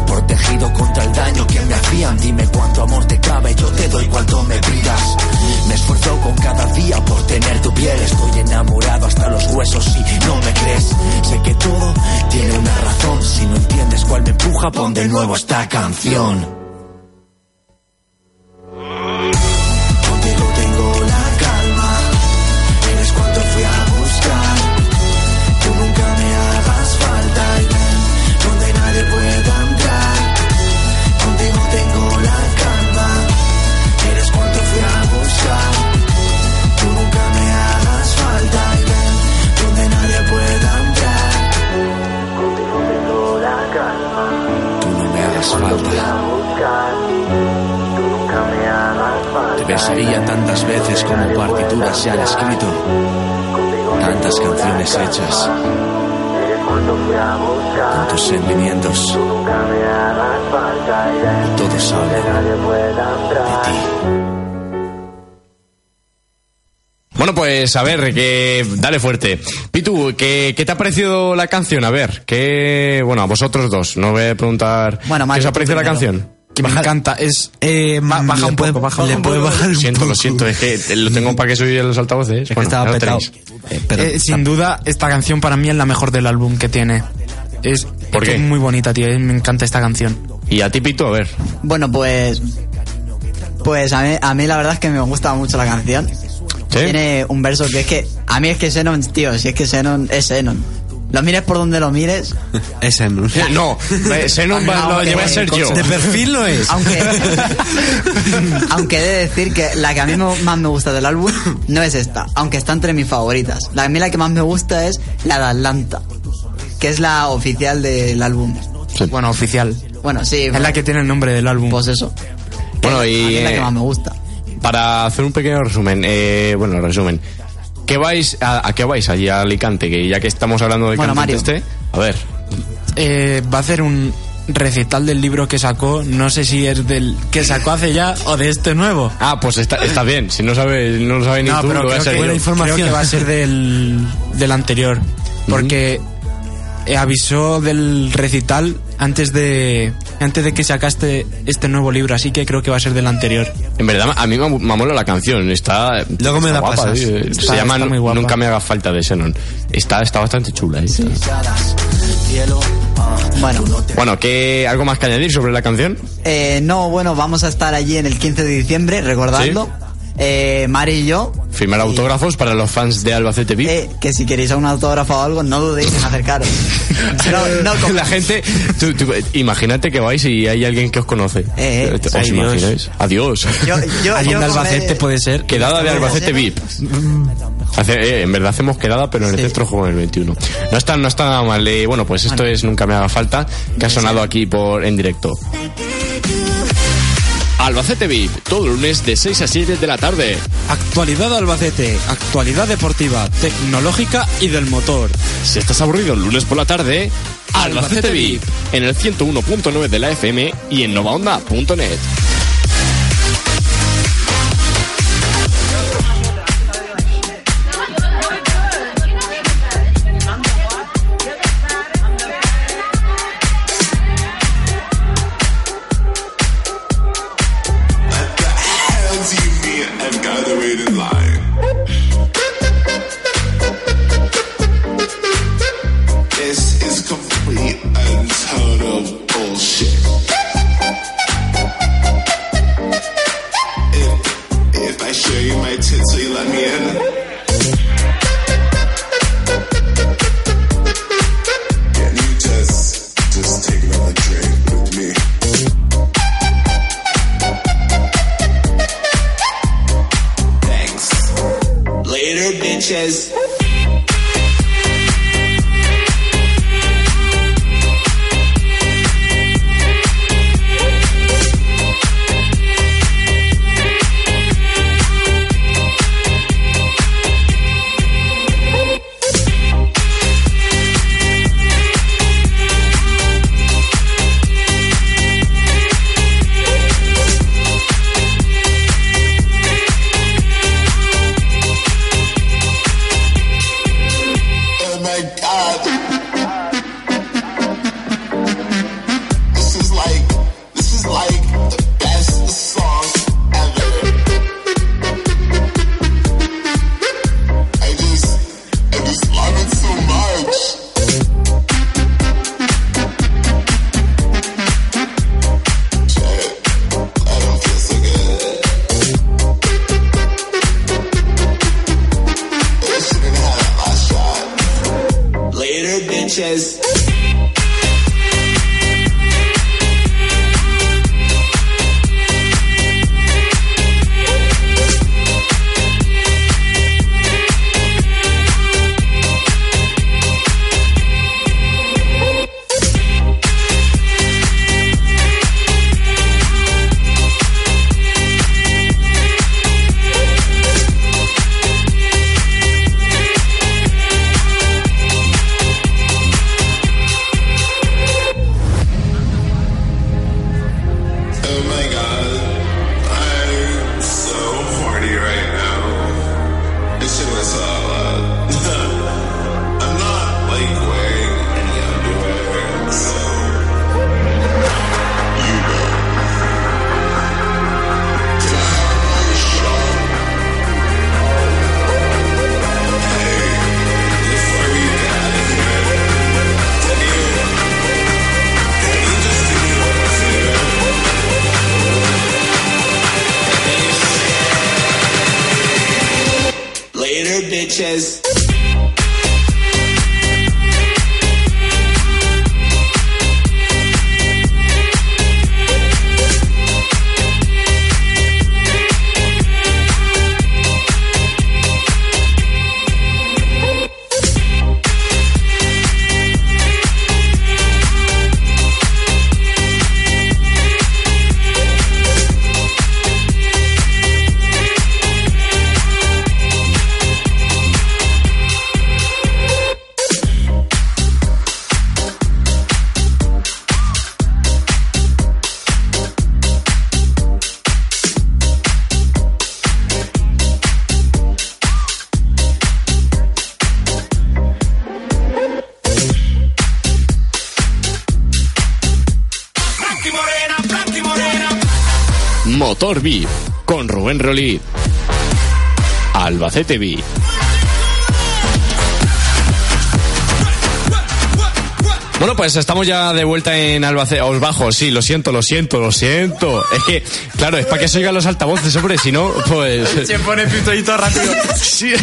Protegido contra el daño que me hacían Dime cuánto amor te cabe, yo te doy cuanto me pidas. Me esfuerzo con cada día por tener tu piel. Estoy enamorado hasta los huesos si no me crees. Sé que todo tiene una razón Si no entiendes cuál me empuja, pon de nuevo esta canción hechas. Tantos sentimientos. Y todos hablan de ti. Bueno, pues a ver, que dale fuerte. Pitu, ¿qué, ¿qué te ha parecido la canción? A ver, que bueno, a vosotros dos, no voy a preguntar Bueno, ¿qué os ha parecido la canción? Que me encanta. Es. Eh, Ba- baja un puede- poco, baja le un puede poco. bajar un siento, poco. lo siento, es que lo tengo para que soy los altavoces. Es que Bueno, estaba petado. Eh, pero Eh, sin duda, esta canción para mí es la mejor del álbum que tiene. Es, ¿Por es que qué? es muy bonita, tío. Me encanta esta canción. Y a ti, Pitu, a ver. Bueno, pues. Pues a mí, a mí la verdad es que me gusta mucho la canción. ¿Sí? Tiene un verso que es que. A mí es que Xenon, tío, si es que Xenon es Xenon. Lo mires por donde lo mires, *laughs* ese no. Eh, No, eh, Xenon va- lo lleva a ser yo. De perfil no es. aunque. *laughs* aunque he de decir que la que a mí más me gusta del álbum no es esta, aunque está entre mis favoritas. La, a mí la que más me gusta es la de Atlanta, que es la oficial del álbum. Bueno, oficial. Bueno, sí. Es la que tiene el nombre del álbum. Pues eso. Bueno, a mí y es la que eh, más me gusta. para hacer un pequeño resumen, eh, bueno, resumen. ¿Qué vais a, a qué vais allí a Alicante? Que ya que estamos hablando del Bueno, Mario. este, a ver, Eh, va a hacer un recital del libro que sacó. No sé si es del que sacó hace ya o de este nuevo. Ah, pues está, está bien. Si no sabe, no lo sabe ni No, tú, pero lo voy a creo que, buena información. creo que va a ser del, del anterior. Porque avisó del recital antes de antes de que sacaste este nuevo libro, así que creo que va a ser del anterior. En verdad, a mí me, me mola la canción. Está. Luego me está la guapa, pasas. Está- Se llama muy guapa. Nunca me haga falta de Xenon. Está, está bastante chula. eh. Bueno. Bueno, ¿qué, ¿algo más que añadir sobre la canción? Eh, no, bueno, vamos a estar allí en el 15 de diciembre, recordadlo. Eh, Mari y yo. Firmar Y- autógrafos para los fans de Albacete VIP. Eh, que si queréis un autógrafo o algo, no dudéis en acercaros. *laughs* No, no, la gente, tú- tú- imagínate que vais y hay alguien que os conoce. Eh, eh. ¿Os Ay, Dios. imagináis? Adiós. Yo, yo, Alguien yo de Albacete puede ser. Quedada de ¿Cómo Albacete? VIP. Hace- eh, en verdad hacemos quedada, pero en el Sí. centro juego en el 21. No está, no está nada mal. eh, bueno, pues esto es Nunca me haga falta, que ha sonado aquí por en directo. Albacete VIP, todo lunes de 6 a 7 de la tarde. Actualidad Albacete, actualidad deportiva, tecnológica y del motor. Si estás aburrido el lunes por la tarde, Albacete VIP, en el 101.9 de la FM y en novaonda.net. Later, bitches. VIP. Bueno, pues estamos ya de vuelta en Albacete. Os bajo, sí, lo siento, lo siento, lo siento. Es que, claro, es para que se oigan los altavoces, hombre, si no, pues. *laughs* Se pone pitadito rápido. Sí.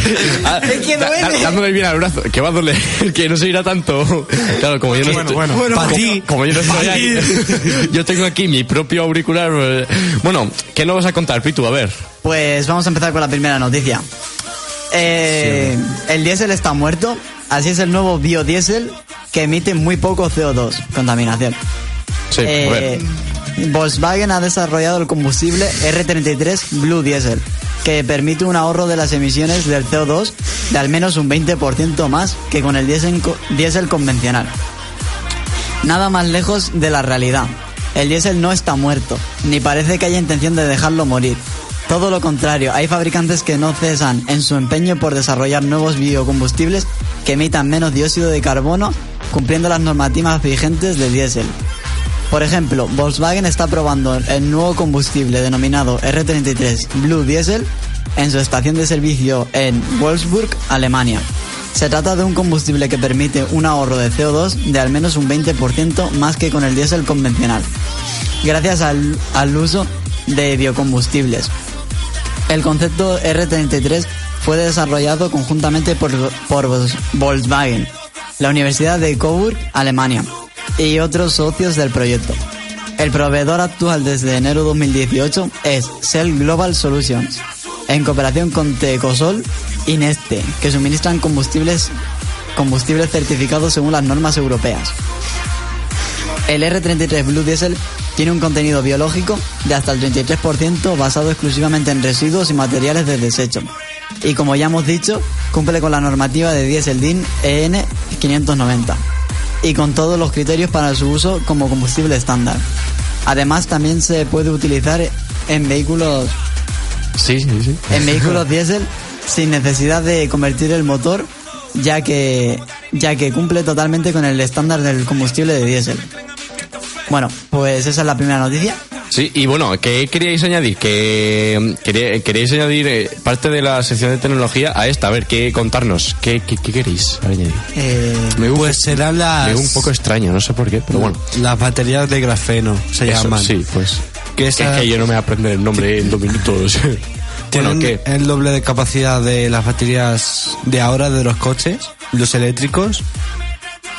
Ah, *laughs* Es que da- duele. da- dándole bien al brazo. Que va a doler, *laughs* que no se irá tanto. Claro, como yo no Bueno, estoy. bueno, como, pa' ti. como yo no estoy ahí. Yo tengo aquí mi propio auricular. eh. Bueno, ¿qué nos vas a contar, Pitu? A ver. Pues vamos a empezar con la primera noticia. Eh, el diésel está muerto, así es el nuevo biodiesel que emite muy poco CO2, contaminación. Sí, a ver. Eh, Volkswagen ha desarrollado el combustible R33 Blue Diesel, que permite un ahorro de las emisiones del CO2 de al menos un 20% más que con el diésel convencional. Nada más lejos de la realidad. El diésel no está muerto, ni parece que haya intención de dejarlo morir. Todo lo contrario, hay fabricantes que no cesan en su empeño por desarrollar nuevos biocombustibles que emitan menos dióxido de carbono, cumpliendo las normativas vigentes de diésel. Por ejemplo, Volkswagen está probando el nuevo combustible denominado R33 Blue Diesel en su estación de servicio en Wolfsburg, Alemania. Se trata de un combustible que permite un ahorro de CO2 de al menos un 20% más que con el diésel convencional, gracias al, al uso de biocombustibles. El concepto R33 fue desarrollado conjuntamente por, por Volkswagen, la Universidad de Coburg, Alemania, y otros socios del proyecto. El proveedor actual desde enero 2018 es Shell Global Solutions. en cooperación con Tecosol y Neste, que suministran combustibles, combustibles certificados según las normas europeas. El R33 Blue Diesel tiene un contenido biológico de hasta el 33% basado exclusivamente en residuos y materiales de desecho. Y como ya hemos dicho, cumple con la normativa de Diesel DIN EN 590 y con todos los criterios para su uso como combustible estándar. Además, también se puede utilizar en vehículos Sí, sí, sí. en vehículos *laughs* diésel sin necesidad de convertir el motor, ya que, ya que cumple totalmente con el estándar del combustible de diésel. Bueno, pues esa es la primera noticia. Sí, y bueno, ¿qué queríais añadir? Mm, quería- queríais añadir eh, parte de la sección de tecnología a esta. A ver, ¿qué contarnos? ¿Qué, qué, qué queréis añadir? Eh, Me Pues serán las, me un poco extraño, no sé por qué, pero bueno. las baterías de grafeno, se Eso, llaman. Sí, pues. Que Que esa- es que yo no me voy a aprender el nombre en dos minutos. *laughs* Tienen bueno, ¿qué? el doble de capacidad de las baterías de ahora de los coches, los eléctricos,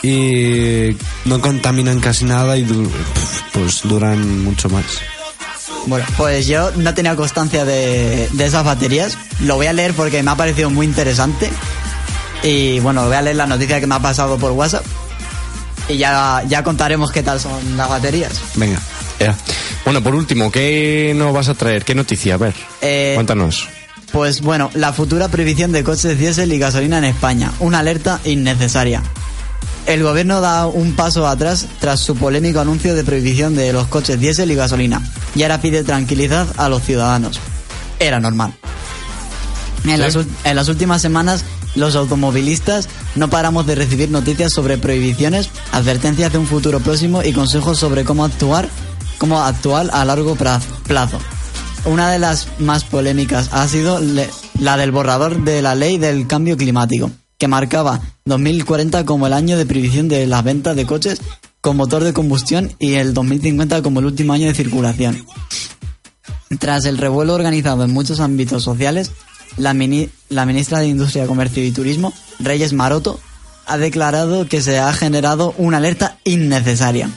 y no contaminan casi nada y du- pues duran mucho más. Bueno, pues yo no tenía constancia de, de esas baterías. Lo voy a leer porque me ha parecido muy interesante. Y bueno, voy a leer la noticia que me ha pasado por WhatsApp. Y ya, ya contaremos qué tal son las baterías. Venga. Ya. Bueno, por último, ¿qué nos vas a traer? ¿Qué noticia? A ver, Eh, cuéntanos. Pues bueno, la futura prohibición de coches diésel y gasolina en España. Una alerta innecesaria. El gobierno da un paso atrás tras su polémico anuncio de prohibición de los coches diésel y gasolina. Y ahora pide tranquilidad a los ciudadanos. Era normal. En, las, en las últimas semanas, los automovilistas no paramos de recibir noticias sobre prohibiciones, advertencias de un futuro próximo y consejos sobre cómo actuar, cómo actuar a largo plazo. Una de las más polémicas ha sido la del borrador de la ley del cambio climático, que marcaba 2040 como el año de prohibición de las ventas de coches con motor de combustión y el 2050 como el último año de circulación. Tras el revuelo organizado en muchos ámbitos sociales, la, la ministra de Industria, Comercio y Turismo, Reyes Maroto, ha declarado que se ha generado una alerta innecesaria.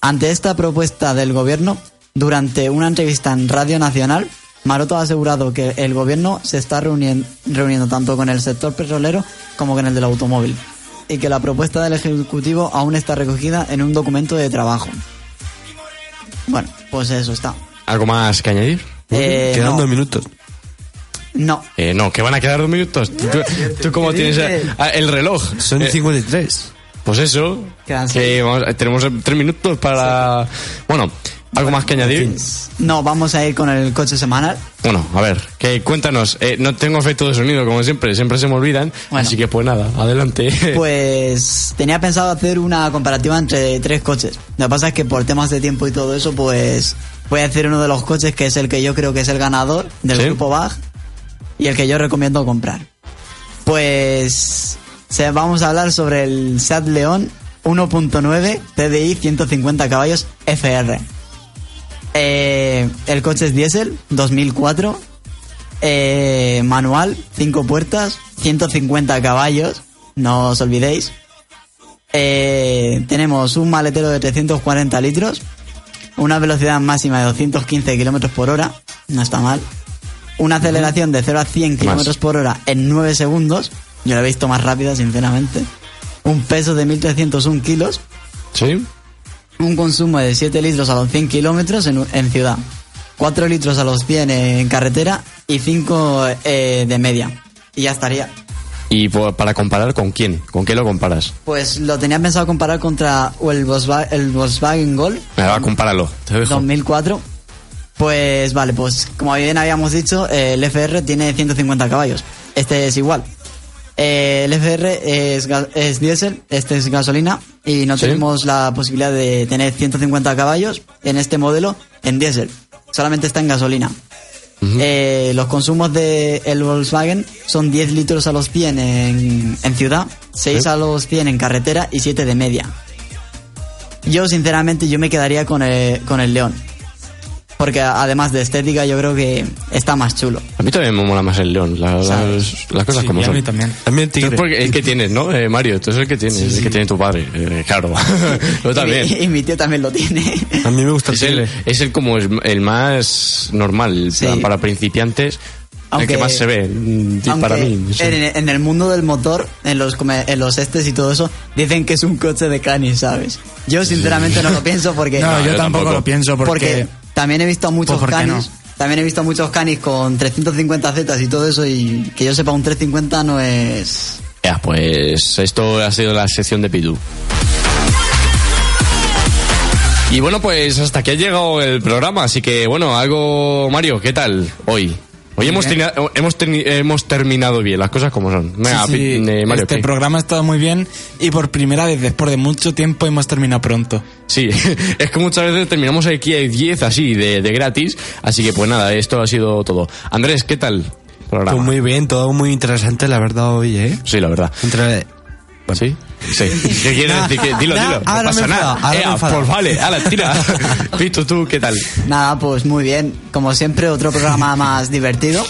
Ante esta propuesta del gobierno, durante una entrevista en Radio Nacional, Maroto ha asegurado que el gobierno se está reunien- reuniendo tanto con el sector petrolero como con el del automóvil y que la propuesta del Ejecutivo aún está recogida en un documento de trabajo. Bueno, pues eso está. ¿Algo más que añadir? Eh, Quedan no. dos minutos. No, Eh, no, que van a quedar dos minutos. *laughs* ¿Tú, tú cómo ¿Qué tienes ah, el reloj? Son Eh, 53. Pues eso, Quedan que vamos- tenemos tres minutos para... Bueno, ¿algo más que añadir? no, vamos a ir con el coche semanal. Bueno, a ver, que cuéntanos. Eh, no tengo efecto de sonido, como siempre, siempre se me olvidan. Bueno. Así que pues nada, adelante. *laughs* Pues tenía pensado hacer una comparativa entre tres coches. Lo que pasa es que por temas de tiempo y todo eso, pues voy a hacer uno de los coches que es el que yo creo que es el ganador del Sí. grupo BAG y el que yo recomiendo comprar. Pues vamos a hablar sobre el Seat León 1.9 TDI 150 caballos FR. Eh, el coche es diésel 2004 eh, manual, 5 puertas, 150 caballos, no os olvidéis. Eh, tenemos un maletero de 340 litros, una velocidad máxima de 215 kilómetros por hora, no está mal. Una aceleración de 0 a 100 kilómetros por hora en 9 segundos, yo la he visto más rápida, sinceramente. Un peso de 1301 kilos, ¿Sí? Un consumo de 7 litros a los 100 kilómetros en, en ciudad, 4 litros a los 100 en carretera y 5 eh, de media. Y ya estaría. ¿Y para comparar con quién? ¿Con qué lo comparas? Pues lo tenía pensado comparar contra el Volkswagen, el Volkswagen Gol Me va, compáralo. Te dejo. 2004. Pues vale, pues como bien habíamos dicho, eh, el FR tiene 150 caballos. Este es igual. Eh, el FR es, es diésel, este es gasolina y no Sí. tenemos la posibilidad de tener 150 caballos en este modelo en diésel. Solamente está en gasolina. Eh, los consumos del el Volkswagen son 10 litros a los 100 en, en ciudad, 6 Sí. a los 100 en carretera y 7 de media. Yo, sinceramente, yo me quedaría con el, con el León. Porque además de estética, yo creo que está más chulo. A mí también me mola más el león, la- las, las cosas Sí, como y a son. mí también. También tigre. porque el que tienes, ¿no? Eh, Mario, tú es el que tienes, el que tiene tu padre. Eh, claro. *laughs* Yo también. Y, mi- y mi tío también lo tiene. A mí me gusta el Es el, tigre. es el como es el más normal, Sí. plan, para principiantes. Aunque- que más se ve mm, para mí. sí. en, en el mundo del motor, en los, en los estes y todo eso, dicen que es un coche de canis, ¿sabes? Yo sinceramente no lo pienso porque... No, yo, yo tampoco, tampoco. lo pienso porque... Porque también he visto a muchos Pues, ¿por qué canis. También he visto muchos canis con 350 zetas y todo eso y que yo sepa un 350 no es... Ya, pues esto ha sido la sección de Pidu. Y bueno, pues hasta aquí ha llegado el programa, así que bueno, algo, Mario, ¿qué tal hoy? Hoy hemos, bien. termina- hemos, termi- hemos terminado bien, las cosas como son. Venga, Sí, sí, eh, Mario, este ¿qué? programa ha estado muy bien y por primera vez después de mucho tiempo hemos terminado pronto. Sí, *laughs* es que muchas veces terminamos aquí a 10 así, de, de gratis, así que pues nada, esto ha sido todo. Andrés, ¿qué tal? Programa. Pues muy bien, todo muy interesante, la verdad, hoy, ¿eh? Sí, la verdad. Entre... ¿Sí? Sí. *laughs* ¿Qué quieres decir? Que- dilo, dilo. No ahora me pasa nada. enfadado, ahora me Ea, enfadado. pues vale, tira. *laughs* Pito, ¿tú qué tal? Nada, pues muy bien. Como siempre, otro programa más divertido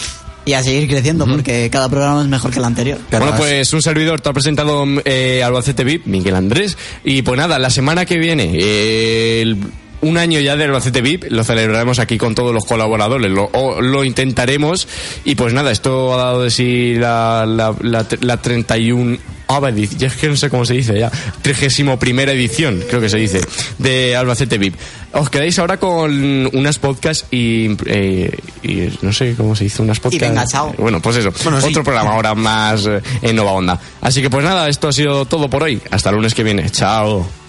y a seguir creciendo porque cada programa es mejor que el anterior. Bueno, pues un servidor te ha presentado eh, Albacete VIP, Miguel Andrés. Y pues nada, la semana que viene, eh, el- un año ya de Albacete VIP, lo celebraremos aquí con todos los colaboradores, lo, o- lo intentaremos. Y pues nada, esto ha dado de sí la, la, la, la 31 edición, ya es que no sé cómo se dice ya, 31 primera edición, creo que se dice, de Albacete VIP. Os quedáis ahora con unas podcasts y, eh, y no sé cómo se dice, unas podcasts. venga, chao. Bueno, pues eso, Bueno, sí. otro programa ahora más eh, en Nova Onda. Así que pues nada, esto ha sido todo por hoy. Hasta el lunes que viene. Chao.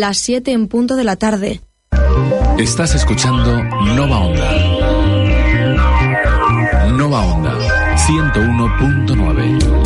Las 7 en punto de la tarde. Estás escuchando Nova Onda. Nova Onda 101.9.